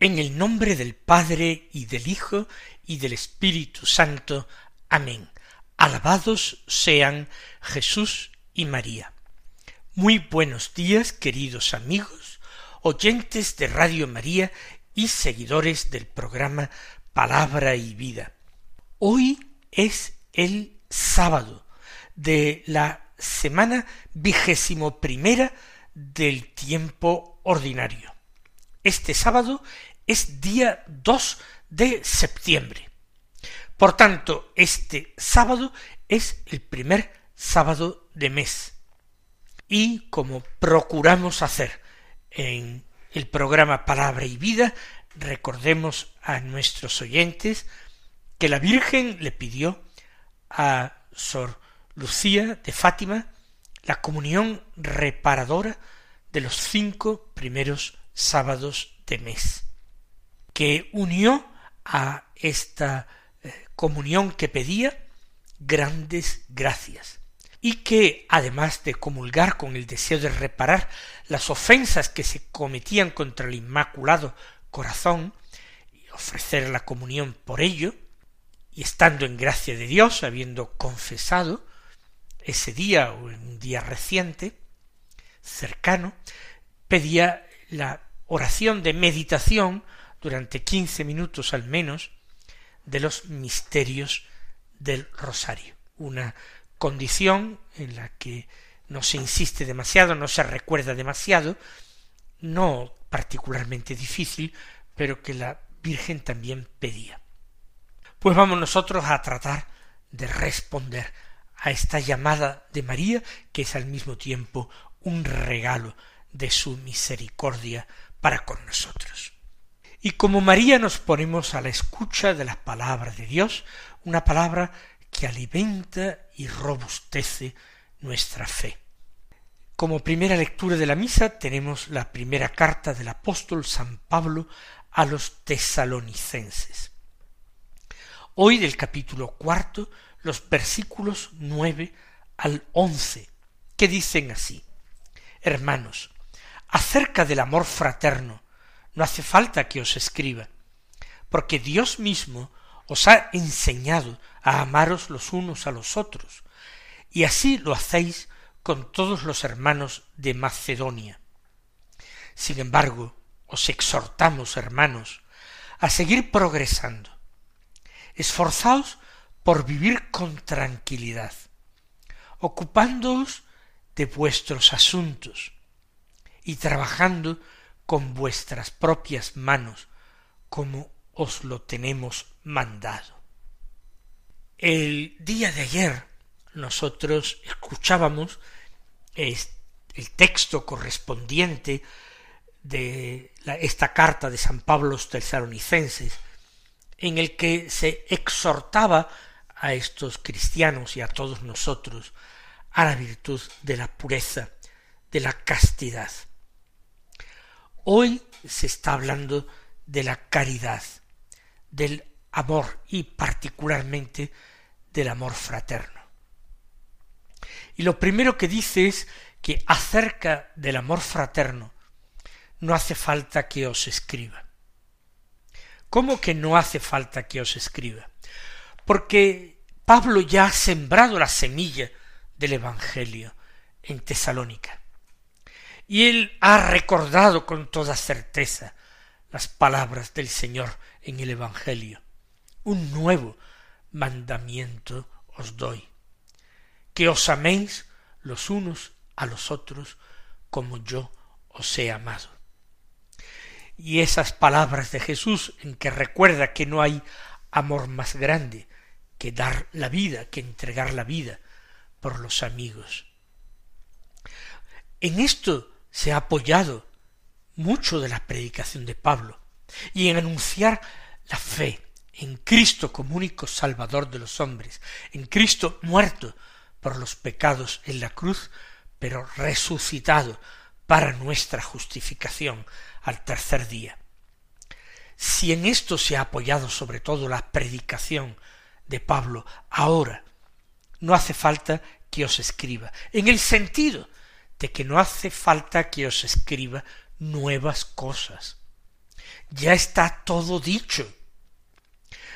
En el nombre del Padre y del Hijo y del Espíritu Santo. Amén. Alabados sean Jesús y María. Muy buenos días, queridos amigos, oyentes de Radio María y seguidores del programa Palabra y Vida. Hoy es el sábado de la semana vigésimo primera del tiempo ordinario. Este sábado es día 2 de septiembre. Por tanto, este sábado es el primer sábado de mes. Y como procuramos hacer en el programa Palabra y Vida, recordemos a nuestros oyentes que la Virgen le pidió a Sor Lucía de Fátima la comunión reparadora de los cinco primeros sábados de mes que unió a esta eh, comunión que pedía grandes gracias y que además de comulgar con el deseo de reparar las ofensas que se cometían contra el Inmaculado Corazón y ofrecer la comunión por ello, y estando en gracia de Dios, habiendo confesado ese día o en un día reciente, cercano, pedía la oración de meditación durante quince minutos al menos de los misterios del rosario, una condición en la que no se insiste demasiado, no se recuerda demasiado, no particularmente difícil, pero que la Virgen también pedía. Pues vamos nosotros a tratar de responder a esta llamada de María, que es al mismo tiempo un regalo de su misericordia para con nosotros. Y como María nos ponemos a la escucha de la palabra de Dios, una palabra que alimenta y robustece nuestra fe. Como primera lectura de la misa tenemos la primera carta del apóstol San Pablo a los tesalonicenses. Hoy del capítulo cuarto los versículos nueve al once, que dicen así Hermanos, acerca del amor fraterno, no hace falta que os escriba, porque Dios mismo os ha enseñado a amaros los unos a los otros, y así lo hacéis con todos los hermanos de Macedonia. Sin embargo, os exhortamos, hermanos, a seguir progresando. Esforzaos por vivir con tranquilidad, ocupándoos de vuestros asuntos y trabajando con vuestras propias manos, como os lo tenemos mandado. El día de ayer nosotros escuchábamos el texto correspondiente de esta carta de San Pablo los tesalonicenses, en el que se exhortaba a estos cristianos y a todos nosotros a la virtud de la pureza, de la castidad. Hoy se está hablando de la caridad, del amor y particularmente del amor fraterno. Y lo primero que dice es que acerca del amor fraterno no hace falta que os escriba. ¿Cómo que no hace falta que os escriba? Porque Pablo ya ha sembrado la semilla del Evangelio en Tesalónica y él ha recordado con toda certeza las palabras del Señor en el Evangelio. Un nuevo mandamiento os doy, que os améis los unos a los otros como yo os he amado. Y esas palabras de Jesús en que recuerda que no hay amor más grande que dar la vida, que entregar la vida por los amigos. En esto se ha apoyado mucho de la predicación de Pablo y en anunciar la fe en Cristo como único Salvador de los hombres, en Cristo muerto por los pecados en la cruz, pero resucitado para nuestra justificación al tercer día. Si en esto se ha apoyado sobre todo la predicación de Pablo, ahora no hace falta que os escriba, en el sentido de que no hace falta que os escriba nuevas cosas. Ya está todo dicho.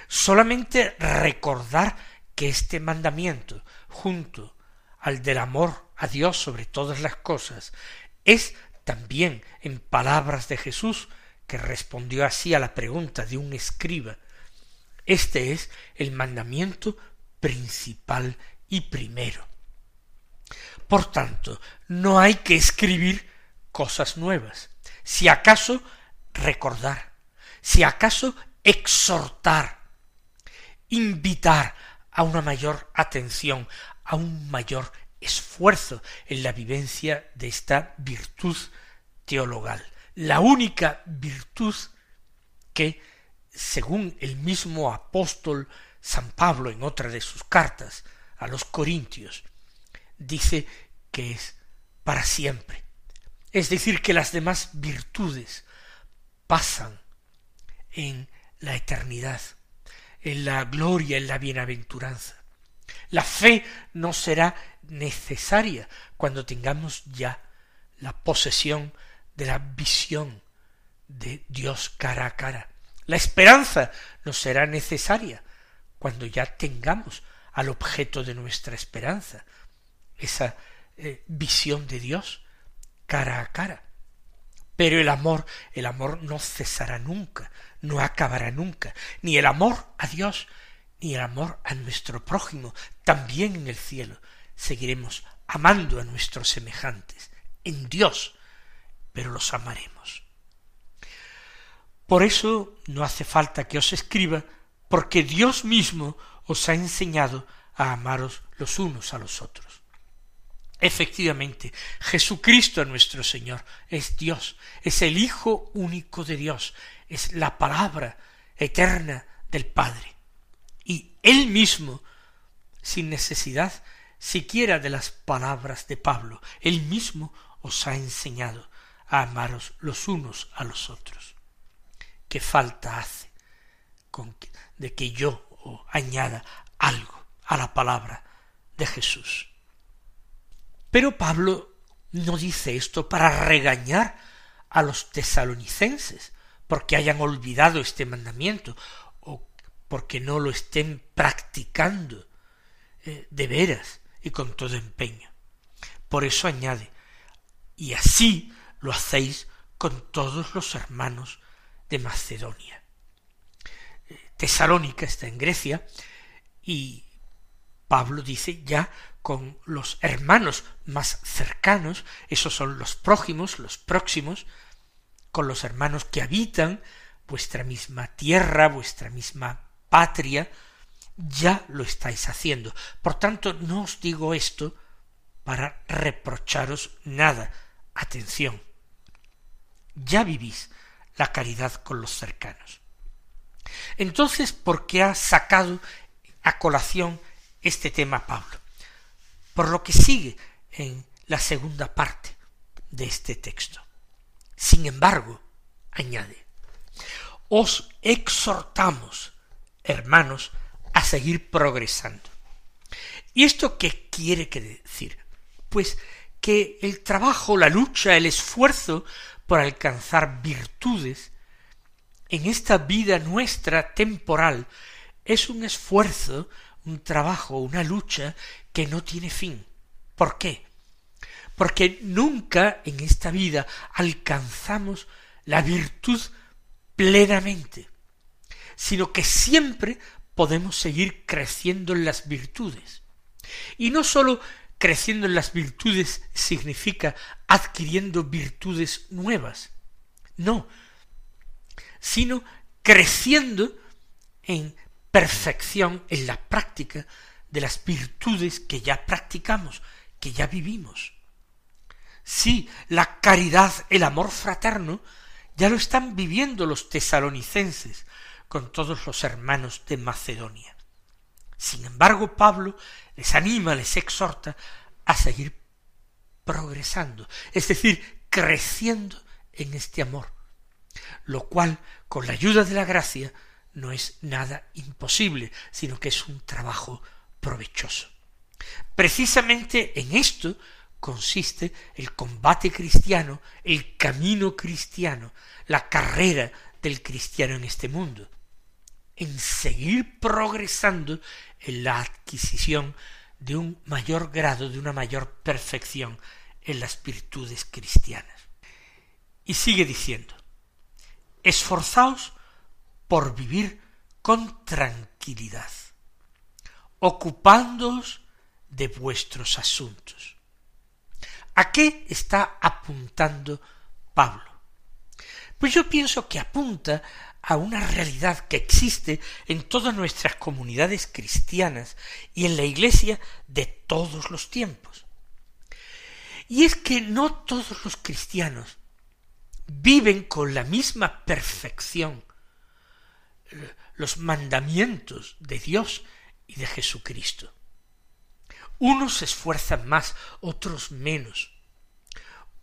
Solamente recordar que este mandamiento, junto al del amor a Dios sobre todas las cosas, es también en palabras de Jesús, que respondió así a la pregunta de un escriba, este es el mandamiento principal y primero. Por tanto, no hay que escribir cosas nuevas, si acaso recordar, si acaso exhortar, invitar a una mayor atención, a un mayor esfuerzo en la vivencia de esta virtud teologal, la única virtud que, según el mismo apóstol San Pablo en otra de sus cartas a los Corintios, dice que es para siempre. Es decir, que las demás virtudes pasan en la eternidad, en la gloria, en la bienaventuranza. La fe no será necesaria cuando tengamos ya la posesión de la visión de Dios cara a cara. La esperanza no será necesaria cuando ya tengamos al objeto de nuestra esperanza, esa eh, visión de Dios cara a cara. Pero el amor, el amor no cesará nunca, no acabará nunca, ni el amor a Dios, ni el amor a nuestro prójimo, también en el cielo, seguiremos amando a nuestros semejantes, en Dios, pero los amaremos. Por eso no hace falta que os escriba, porque Dios mismo os ha enseñado a amaros los unos a los otros. Efectivamente, Jesucristo nuestro Señor es Dios, es el Hijo único de Dios, es la palabra eterna del Padre. Y Él mismo, sin necesidad siquiera de las palabras de Pablo, Él mismo os ha enseñado a amaros los unos a los otros. ¿Qué falta hace con de que yo añada algo a la palabra de Jesús? Pero Pablo no dice esto para regañar a los tesalonicenses porque hayan olvidado este mandamiento o porque no lo estén practicando eh, de veras y con todo empeño. Por eso añade, y así lo hacéis con todos los hermanos de Macedonia. Eh, Tesalónica está en Grecia y Pablo dice ya con los hermanos más cercanos, esos son los prójimos, los próximos, con los hermanos que habitan vuestra misma tierra, vuestra misma patria, ya lo estáis haciendo. Por tanto, no os digo esto para reprocharos nada. Atención. Ya vivís la caridad con los cercanos. Entonces, ¿por qué ha sacado a colación este tema Pablo? Por lo que sigue en la segunda parte de este texto. Sin embargo, añade, os exhortamos, hermanos, a seguir progresando. ¿Y esto qué quiere decir? Pues que el trabajo, la lucha, el esfuerzo por alcanzar virtudes en esta vida nuestra temporal es un esfuerzo, un trabajo, una lucha que no tiene fin. ¿Por qué? Porque nunca en esta vida alcanzamos la virtud plenamente, sino que siempre podemos seguir creciendo en las virtudes. Y no sólo creciendo en las virtudes significa adquiriendo virtudes nuevas. No, sino creciendo en perfección en la práctica de las virtudes que ya practicamos, que ya vivimos. Sí, la caridad, el amor fraterno, ya lo están viviendo los tesalonicenses con todos los hermanos de Macedonia. Sin embargo, Pablo les anima, les exhorta a seguir progresando, es decir, creciendo en este amor, lo cual, con la ayuda de la gracia, no es nada imposible, sino que es un trabajo provechoso. Precisamente en esto consiste el combate cristiano, el camino cristiano, la carrera del cristiano en este mundo en seguir progresando en la adquisición de un mayor grado, de una mayor perfección en las virtudes cristianas. Y sigue diciendo, esforzaos por vivir con tranquilidad, ocupándoos de vuestros asuntos. ¿A qué está apuntando Pablo? Pues yo pienso que apunta a una realidad que existe en todas nuestras comunidades cristianas y en la Iglesia de todos los tiempos. Y es que no todos los cristianos viven con la misma perfección los mandamientos de Dios y de Jesucristo. Unos se esfuerzan más, otros menos.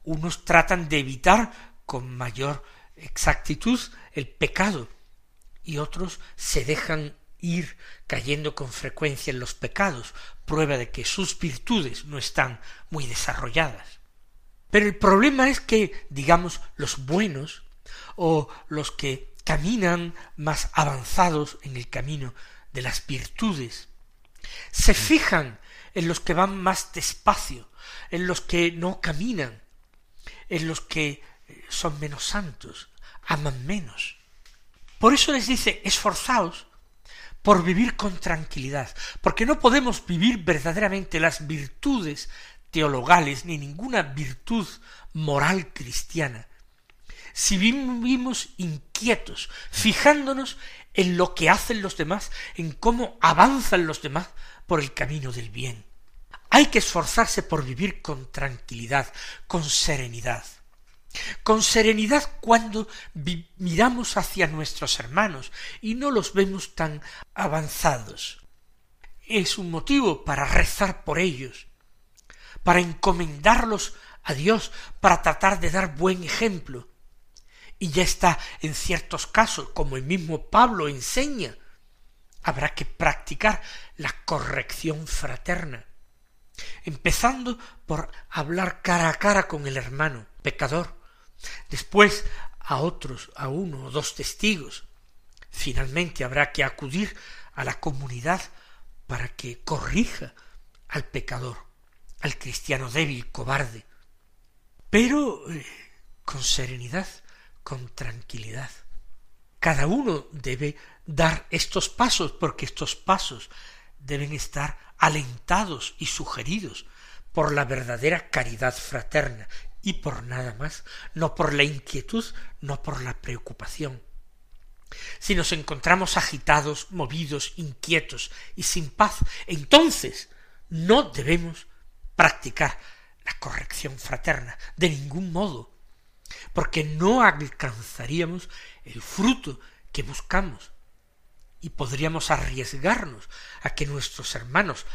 Unos tratan de evitar con mayor exactitud el pecado y otros se dejan ir cayendo con frecuencia en los pecados, prueba de que sus virtudes no están muy desarrolladas. Pero el problema es que, digamos, los buenos o los que caminan más avanzados en el camino de las virtudes, se fijan en los que van más despacio, en los que no caminan, en los que son menos santos, aman menos. Por eso les dice, esforzaos por vivir con tranquilidad, porque no podemos vivir verdaderamente las virtudes teologales ni ninguna virtud moral cristiana si vivimos inquietos, fijándonos en lo que hacen los demás, en cómo avanzan los demás por el camino del bien. Hay que esforzarse por vivir con tranquilidad, con serenidad con serenidad cuando miramos hacia nuestros hermanos y no los vemos tan avanzados. Es un motivo para rezar por ellos, para encomendarlos a Dios, para tratar de dar buen ejemplo. Y ya está en ciertos casos, como el mismo Pablo enseña, habrá que practicar la corrección fraterna, empezando por hablar cara a cara con el hermano pecador, Después a otros, a uno o dos testigos. Finalmente habrá que acudir a la comunidad para que corrija al pecador, al cristiano débil, cobarde, pero eh, con serenidad, con tranquilidad. Cada uno debe dar estos pasos porque estos pasos deben estar alentados y sugeridos por la verdadera caridad fraterna y por nada más, no por la inquietud, no por la preocupación. Si nos encontramos agitados, movidos, inquietos y sin paz, entonces no debemos practicar la corrección fraterna de ningún modo, porque no alcanzaríamos el fruto que buscamos y podríamos arriesgarnos a que nuestros hermanos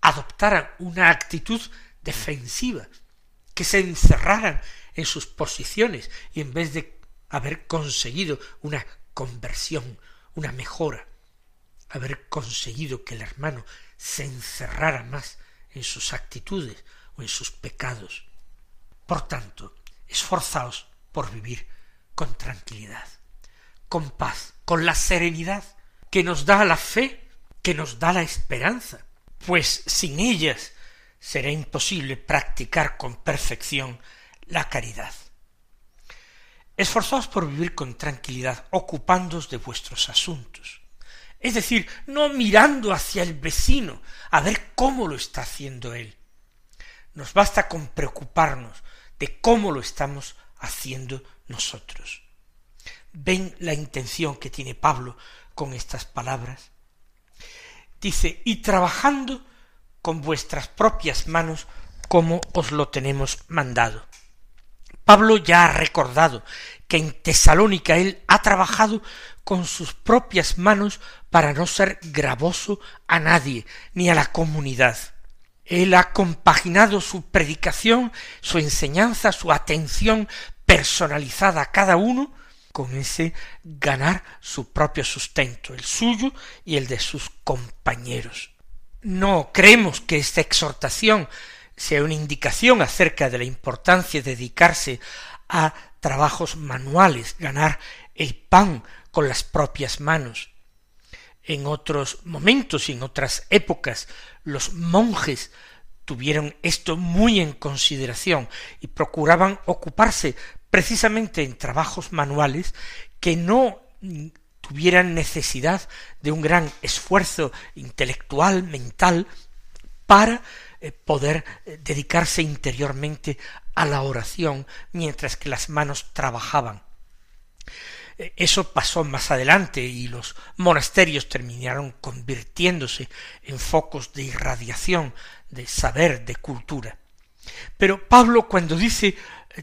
adoptaran una actitud defensiva que se encerraran en sus posiciones y en vez de haber conseguido una conversión, una mejora, haber conseguido que el hermano se encerrara más en sus actitudes o en sus pecados. Por tanto, esforzaos por vivir con tranquilidad, con paz, con la serenidad que nos da la fe, que nos da la esperanza, pues sin ellas será imposible practicar con perfección la caridad. Esforzaos por vivir con tranquilidad, ocupándoos de vuestros asuntos. Es decir, no mirando hacia el vecino a ver cómo lo está haciendo él, nos basta con preocuparnos de cómo lo estamos haciendo nosotros. ¿Ven la intención que tiene Pablo con estas palabras? Dice, y trabajando con vuestras propias manos como os lo tenemos mandado. Pablo ya ha recordado que en Tesalónica él ha trabajado con sus propias manos para no ser gravoso a nadie ni a la comunidad. Él ha compaginado su predicación, su enseñanza, su atención personalizada a cada uno con ese ganar su propio sustento, el suyo y el de sus compañeros. No creemos que esta exhortación sea una indicación acerca de la importancia de dedicarse a trabajos manuales, ganar el pan con las propias manos. En otros momentos y en otras épocas los monjes tuvieron esto muy en consideración y procuraban ocuparse precisamente en trabajos manuales que no tuvieran necesidad de un gran esfuerzo intelectual, mental, para eh, poder eh, dedicarse interiormente a la oración mientras que las manos trabajaban. Eh, eso pasó más adelante y los monasterios terminaron convirtiéndose en focos de irradiación, de saber, de cultura. Pero Pablo cuando dice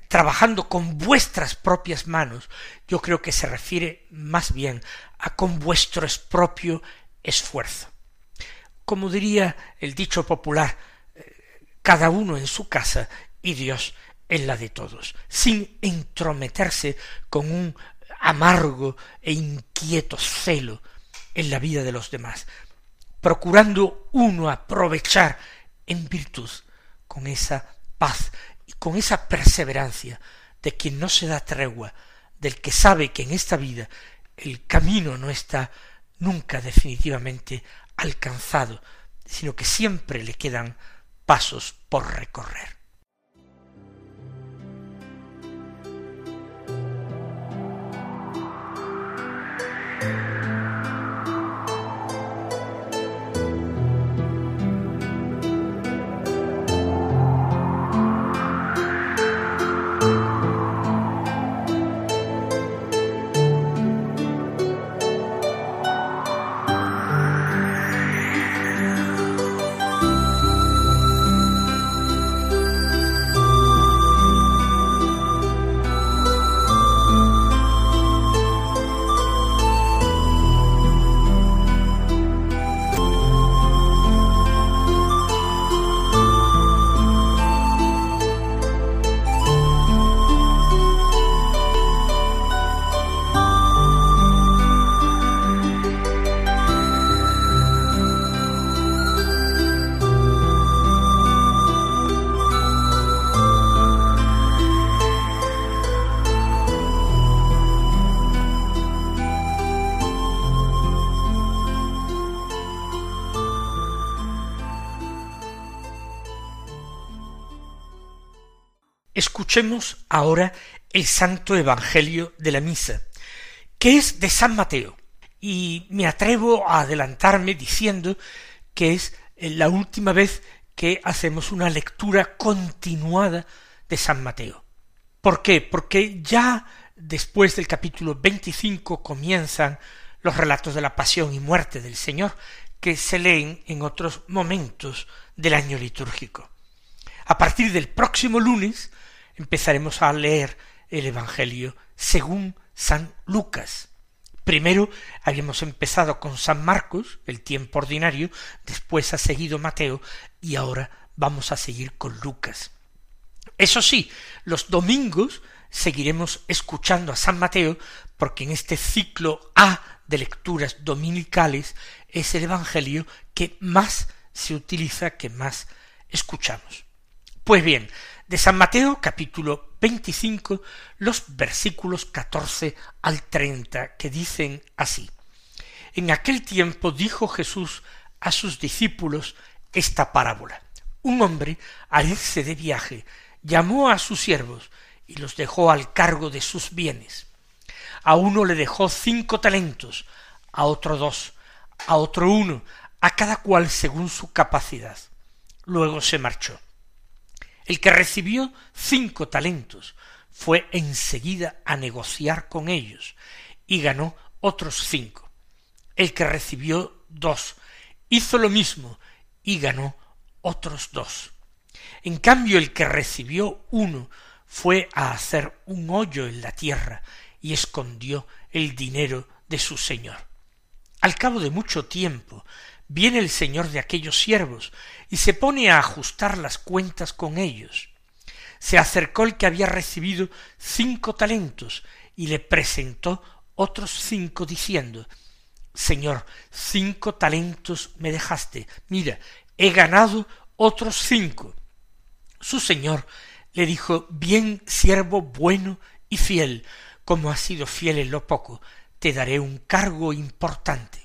trabajando con vuestras propias manos, yo creo que se refiere más bien a con vuestro propio esfuerzo. Como diría el dicho popular, cada uno en su casa y Dios en la de todos, sin entrometerse con un amargo e inquieto celo en la vida de los demás, procurando uno aprovechar en virtud con esa paz y con esa perseverancia de quien no se da tregua, del que sabe que en esta vida el camino no está nunca definitivamente alcanzado, sino que siempre le quedan pasos por recorrer. Escuchemos ahora el Santo Evangelio de la Misa, que es de San Mateo, y me atrevo a adelantarme diciendo que es la última vez que hacemos una lectura continuada de San Mateo. ¿Por qué? Porque ya después del capítulo 25 comienzan los relatos de la pasión y muerte del Señor, que se leen en otros momentos del año litúrgico. A partir del próximo lunes empezaremos a leer el Evangelio según San Lucas. Primero habíamos empezado con San Marcos, el tiempo ordinario, después ha seguido Mateo y ahora vamos a seguir con Lucas. Eso sí, los domingos seguiremos escuchando a San Mateo porque en este ciclo A de lecturas dominicales es el Evangelio que más se utiliza, que más escuchamos. Pues bien, de San Mateo capítulo 25 los versículos 14 al 30 que dicen así. En aquel tiempo dijo Jesús a sus discípulos esta parábola. Un hombre, al irse de viaje, llamó a sus siervos y los dejó al cargo de sus bienes. A uno le dejó cinco talentos, a otro dos, a otro uno, a cada cual según su capacidad. Luego se marchó. El que recibió cinco talentos fue enseguida a negociar con ellos y ganó otros cinco. El que recibió dos hizo lo mismo y ganó otros dos. En cambio el que recibió uno fue a hacer un hoyo en la tierra y escondió el dinero de su señor. Al cabo de mucho tiempo viene el señor de aquellos siervos y se pone a ajustar las cuentas con ellos. Se acercó el que había recibido cinco talentos y le presentó otros cinco diciendo Señor, cinco talentos me dejaste. Mira, he ganado otros cinco. Su señor le dijo Bien, siervo bueno y fiel, como has sido fiel en lo poco, te daré un cargo importante.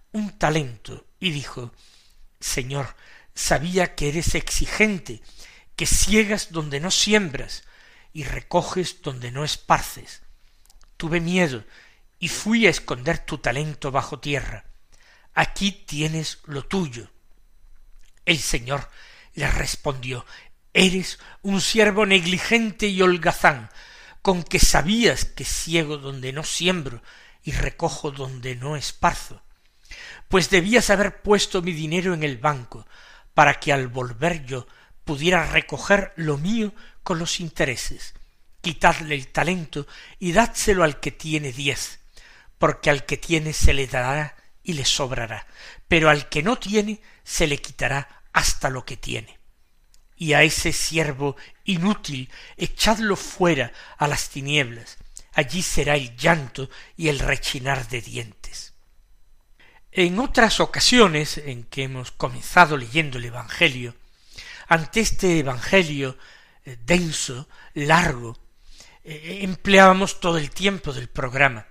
un talento y dijo Señor, sabía que eres exigente, que ciegas donde no siembras y recoges donde no esparces. Tuve miedo y fui a esconder tu talento bajo tierra. Aquí tienes lo tuyo. El Señor le respondió Eres un siervo negligente y holgazán, con que sabías que ciego donde no siembro y recojo donde no esparzo. Pues debías haber puesto mi dinero en el banco, para que al volver yo pudiera recoger lo mío con los intereses. Quitadle el talento y dádselo al que tiene diez, porque al que tiene se le dará y le sobrará, pero al que no tiene se le quitará hasta lo que tiene. Y a ese siervo inútil echadlo fuera a las tinieblas, allí será el llanto y el rechinar de dientes. En otras ocasiones en que hemos comenzado leyendo el Evangelio, ante este Evangelio eh, denso, largo, eh, empleábamos todo el tiempo del programa,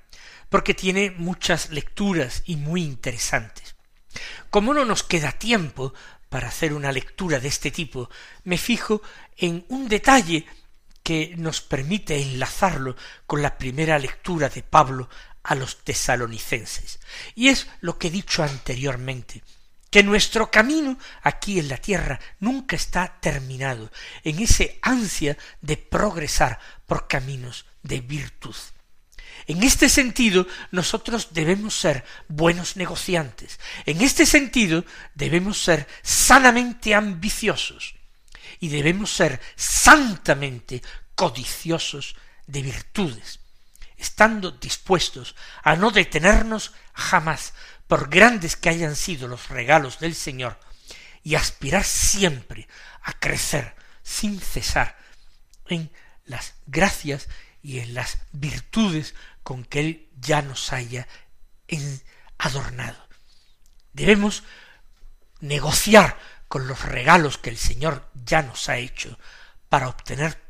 porque tiene muchas lecturas y muy interesantes. Como no nos queda tiempo para hacer una lectura de este tipo, me fijo en un detalle que nos permite enlazarlo con la primera lectura de Pablo a los tesalonicenses. Y es lo que he dicho anteriormente, que nuestro camino aquí en la tierra nunca está terminado, en ese ansia de progresar por caminos de virtud. En este sentido, nosotros debemos ser buenos negociantes. En este sentido, debemos ser sanamente ambiciosos y debemos ser santamente codiciosos de virtudes, estando dispuestos a no detenernos jamás por grandes que hayan sido los regalos del Señor, y aspirar siempre a crecer sin cesar en las gracias y en las virtudes con que Él ya nos haya adornado. Debemos negociar con los regalos que el Señor ya nos ha hecho para obtener